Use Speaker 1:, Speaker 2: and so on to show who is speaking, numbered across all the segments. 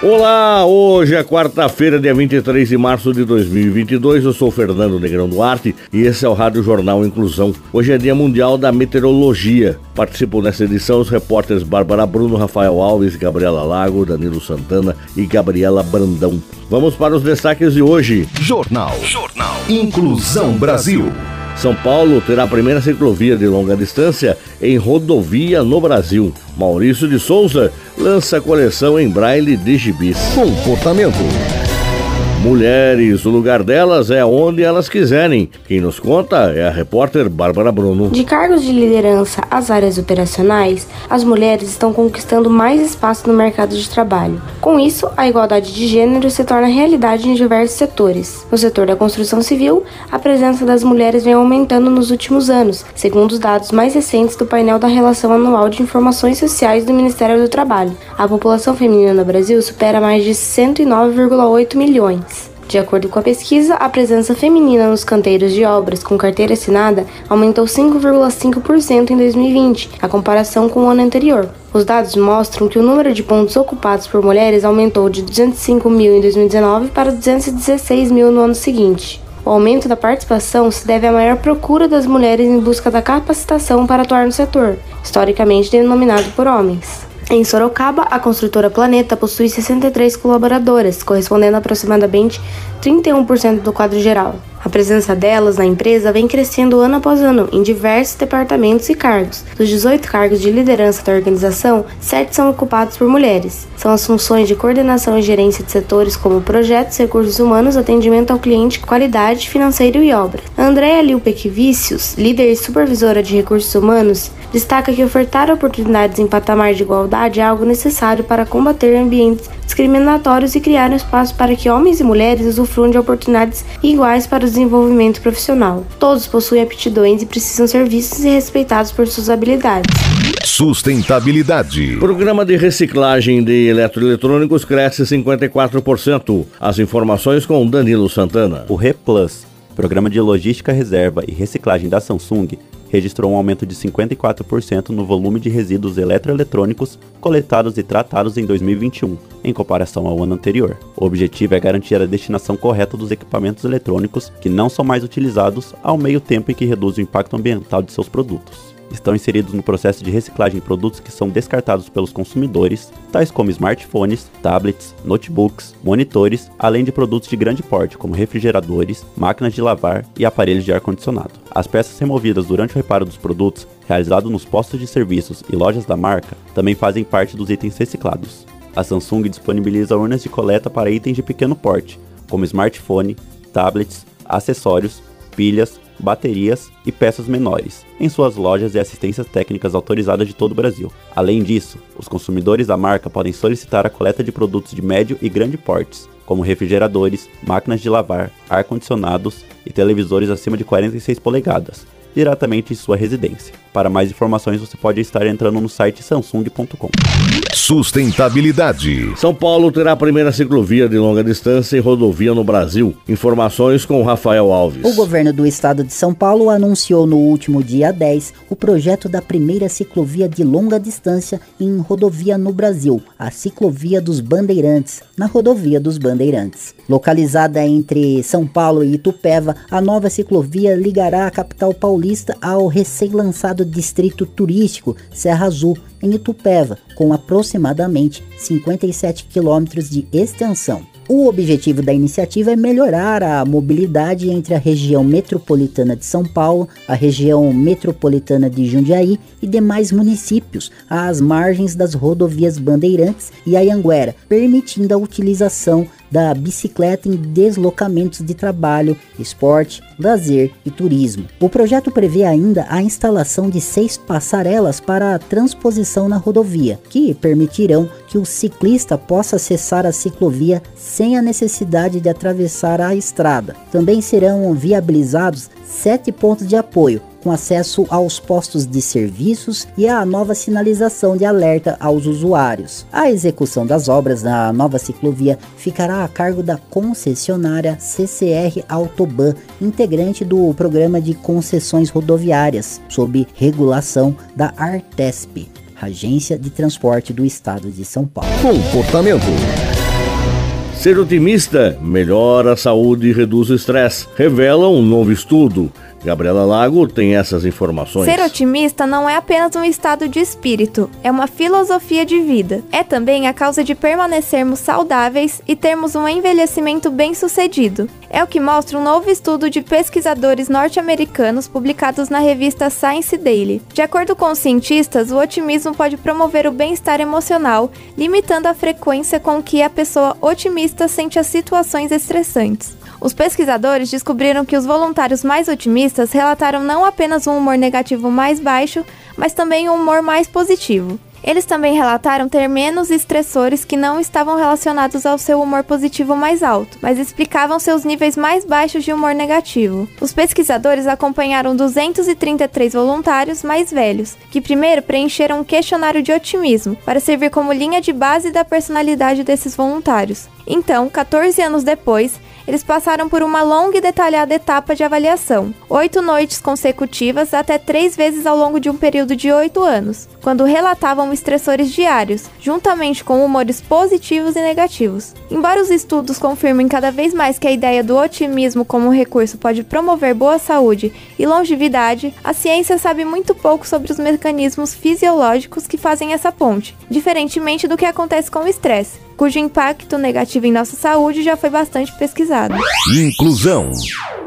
Speaker 1: Olá, hoje é quarta-feira, dia 23 de março de 2022. Eu sou Fernando Negrão Duarte e esse é o Rádio Jornal Inclusão. Hoje é Dia Mundial da Meteorologia. Participam nessa edição os repórteres Bárbara Bruno, Rafael Alves, Gabriela Lago, Danilo Santana e Gabriela Brandão. Vamos para os destaques de hoje.
Speaker 2: Jornal. Jornal. Inclusão Brasil.
Speaker 1: São Paulo terá a primeira ciclovia de longa distância em rodovia no Brasil. Maurício de Souza lança a coleção em braille de gibis.
Speaker 2: Comportamento.
Speaker 1: Mulheres, o lugar delas é onde elas quiserem. Quem nos conta é a repórter Bárbara Bruno.
Speaker 3: De cargos de liderança às áreas operacionais, as mulheres estão conquistando mais espaço no mercado de trabalho. Com isso, a igualdade de gênero se torna realidade em diversos setores. No setor da construção civil, a presença das mulheres vem aumentando nos últimos anos, segundo os dados mais recentes do painel da Relação Anual de Informações Sociais do Ministério do Trabalho. A população feminina no Brasil supera mais de 109,8 milhões. De acordo com a pesquisa, a presença feminina nos canteiros de obras com carteira assinada aumentou 5,5% em 2020, a comparação com o ano anterior. Os dados mostram que o número de pontos ocupados por mulheres aumentou de 205 mil em 2019 para 216 mil no ano seguinte. O aumento da participação se deve à maior procura das mulheres em busca da capacitação para atuar no setor, historicamente denominado por homens. Em Sorocaba, a construtora Planeta possui 63 colaboradoras, correspondendo a aproximadamente 31% do quadro geral. A presença delas na empresa vem crescendo ano após ano em diversos departamentos e cargos. Dos 18 cargos de liderança da organização, 7 são ocupados por mulheres. São as funções de coordenação e gerência de setores como projetos, recursos humanos, atendimento ao cliente, qualidade, financeiro e obras. Andréa Lilpec Vícios, líder e supervisora de recursos humanos, destaca que ofertar oportunidades em patamar de igualdade é algo necessário para combater ambientes discriminatórios e criar um espaço para que homens e mulheres usufruam de oportunidades iguais para o desenvolvimento profissional. Todos possuem aptidões e precisam ser vistos e respeitados por suas habilidades.
Speaker 2: Sustentabilidade.
Speaker 1: Programa de reciclagem de eletroeletrônicos cresce 54%. As informações com Danilo Santana.
Speaker 4: O RePlus, Programa de Logística Reserva e Reciclagem da Samsung, registrou um aumento de 54% no volume de resíduos eletroeletrônicos coletados e tratados em 2021, em comparação ao ano anterior. O objetivo é garantir a destinação correta dos equipamentos eletrônicos que não são mais utilizados, ao meio tempo em que reduz o impacto ambiental de seus produtos estão inseridos no processo de reciclagem produtos que são descartados pelos consumidores, tais como smartphones, tablets, notebooks, monitores, além de produtos de grande porte, como refrigeradores, máquinas de lavar e aparelhos de ar-condicionado. As peças removidas durante o reparo dos produtos, realizado nos postos de serviços e lojas da marca, também fazem parte dos itens reciclados. A Samsung disponibiliza urnas de coleta para itens de pequeno porte, como smartphone, tablets, acessórios, pilhas, baterias e peças menores, em suas lojas e assistências técnicas autorizadas de todo o Brasil. Além disso, os consumidores da marca podem solicitar a coleta de produtos de médio e grande portes, como refrigeradores, máquinas de lavar, ar-condicionados e televisores acima de 46 polegadas, diretamente em sua residência. Para mais informações, você pode estar entrando no site samsung.com.
Speaker 2: Sustentabilidade.
Speaker 1: São Paulo terá a primeira ciclovia de longa distância e rodovia no Brasil. Informações com Rafael Alves.
Speaker 5: O governo do estado de São Paulo anunciou no último dia 10 o projeto da primeira ciclovia de longa distância em rodovia no Brasil, a Ciclovia dos Bandeirantes, na rodovia dos Bandeirantes. Localizada entre São Paulo e Itupeva, a nova ciclovia ligará a capital paulista ao recém-lançado distrito turístico Serra Azul, em Itupeva, com aproximadamente 57 quilômetros de extensão. O objetivo da iniciativa é melhorar a mobilidade entre a região metropolitana de São Paulo, a região metropolitana de Jundiaí e demais municípios às margens das rodovias Bandeirantes e Ayanguera, permitindo a utilização da bicicleta em deslocamentos de trabalho, esporte, lazer e turismo. O projeto prevê ainda a instalação de seis passarelas para a transposição na rodovia, que permitirão que o ciclista possa acessar a ciclovia sem a necessidade de atravessar a estrada. Também serão viabilizados sete pontos de apoio, com acesso aos postos de serviços e à nova sinalização de alerta aos usuários. A execução das obras na nova ciclovia ficará a cargo da concessionária CCR Autoban, integrante do programa de concessões rodoviárias, sob regulação da Artesp, Agência de Transporte do Estado de São Paulo.
Speaker 2: Comportamento.
Speaker 1: Ser otimista melhora a saúde e reduz o estresse, revela um novo estudo. Gabriela Lago tem essas informações.
Speaker 6: Ser otimista não é apenas um estado de espírito, é uma filosofia de vida. É também a causa de permanecermos saudáveis e termos um envelhecimento bem-sucedido. É o que mostra um novo estudo de pesquisadores norte-americanos publicados na revista Science Daily. De acordo com os cientistas, o otimismo pode promover o bem-estar emocional, limitando a frequência com que a pessoa otimista sente as situações estressantes. Os pesquisadores descobriram que os voluntários mais otimistas relataram não apenas um humor negativo mais baixo, mas também um humor mais positivo. Eles também relataram ter menos estressores que não estavam relacionados ao seu humor positivo mais alto, mas explicavam seus níveis mais baixos de humor negativo. Os pesquisadores acompanharam 233 voluntários mais velhos, que primeiro preencheram um questionário de otimismo para servir como linha de base da personalidade desses voluntários. Então, 14 anos depois, eles passaram por uma longa e detalhada etapa de avaliação, oito noites consecutivas até três vezes ao longo de um período de oito anos, quando relatavam estressores diários, juntamente com humores positivos e negativos. Embora os estudos confirmem cada vez mais que a ideia do otimismo como recurso pode promover boa saúde e longevidade, a ciência sabe muito pouco sobre os mecanismos fisiológicos que fazem essa ponte, diferentemente do que acontece com o estresse cujo impacto negativo em nossa saúde já foi bastante pesquisado.
Speaker 2: Inclusão.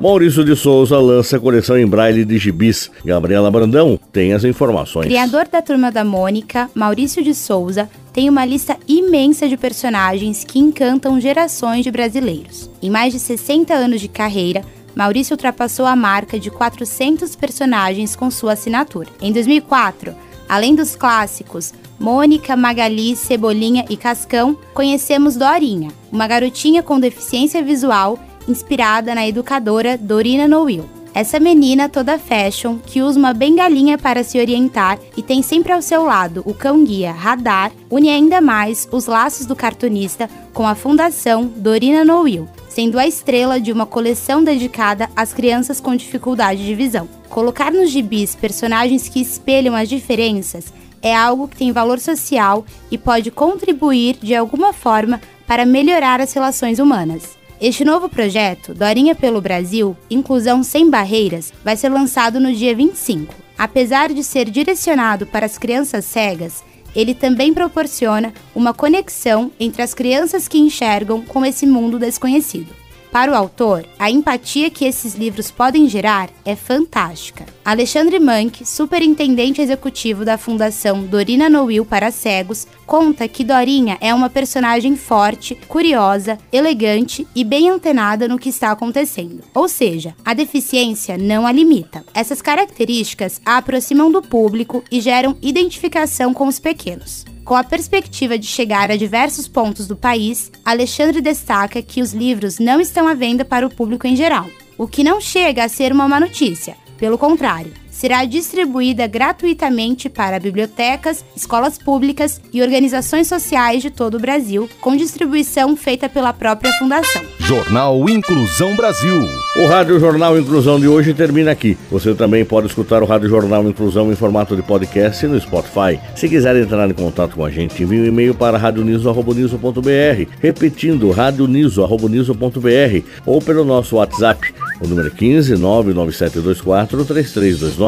Speaker 1: Maurício de Souza lança a coleção em braille de gibis. Gabriela Brandão tem as informações.
Speaker 7: Criador da Turma da Mônica, Maurício de Souza, tem uma lista imensa de personagens que encantam gerações de brasileiros. Em mais de 60 anos de carreira, Maurício ultrapassou a marca de 400 personagens com sua assinatura. Em 2004, além dos clássicos Mônica, Magali, Cebolinha e Cascão, conhecemos Dorinha, uma garotinha com deficiência visual inspirada na educadora Dorina Noel. Essa menina toda fashion, que usa uma bengalinha para se orientar e tem sempre ao seu lado o cão-guia Radar, une ainda mais os laços do cartunista com a Fundação Dorina Noel, sendo a estrela de uma coleção dedicada às crianças com dificuldade de visão. Colocar nos gibis personagens que espelham as diferenças é algo que tem valor social e pode contribuir de alguma forma para melhorar as relações humanas. Este novo projeto, Dorinha pelo Brasil Inclusão Sem Barreiras, vai ser lançado no dia 25. Apesar de ser direcionado para as crianças cegas, ele também proporciona uma conexão entre as crianças que enxergam com esse mundo desconhecido. Para o autor, a empatia que esses livros podem gerar é fantástica. Alexandre Mank, superintendente executivo da Fundação Dorina Noil para Cegos, conta que Dorinha é uma personagem forte, curiosa, elegante e bem antenada no que está acontecendo. Ou seja, a deficiência não a limita. Essas características a aproximam do público e geram identificação com os pequenos. Com a perspectiva de chegar a diversos pontos do país, Alexandre destaca que os livros não estão à venda para o público em geral, o que não chega a ser uma má notícia. Pelo contrário, será distribuída gratuitamente para bibliotecas, escolas públicas e organizações sociais de todo o Brasil, com distribuição feita pela própria Fundação.
Speaker 2: Jornal Inclusão Brasil.
Speaker 1: O Rádio Jornal Inclusão de hoje termina aqui. Você também pode escutar o Rádio Jornal Inclusão em formato de podcast no Spotify. Se quiser entrar em contato com a gente, envie um e-mail para radioniso.br, repetindo radioniso.br ou pelo nosso WhatsApp O número é 15 99724 3329,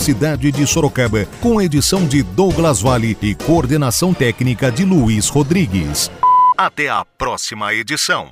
Speaker 2: Universidade de Sorocaba, com edição de Douglas Vale e coordenação técnica de Luiz Rodrigues. Até a próxima edição.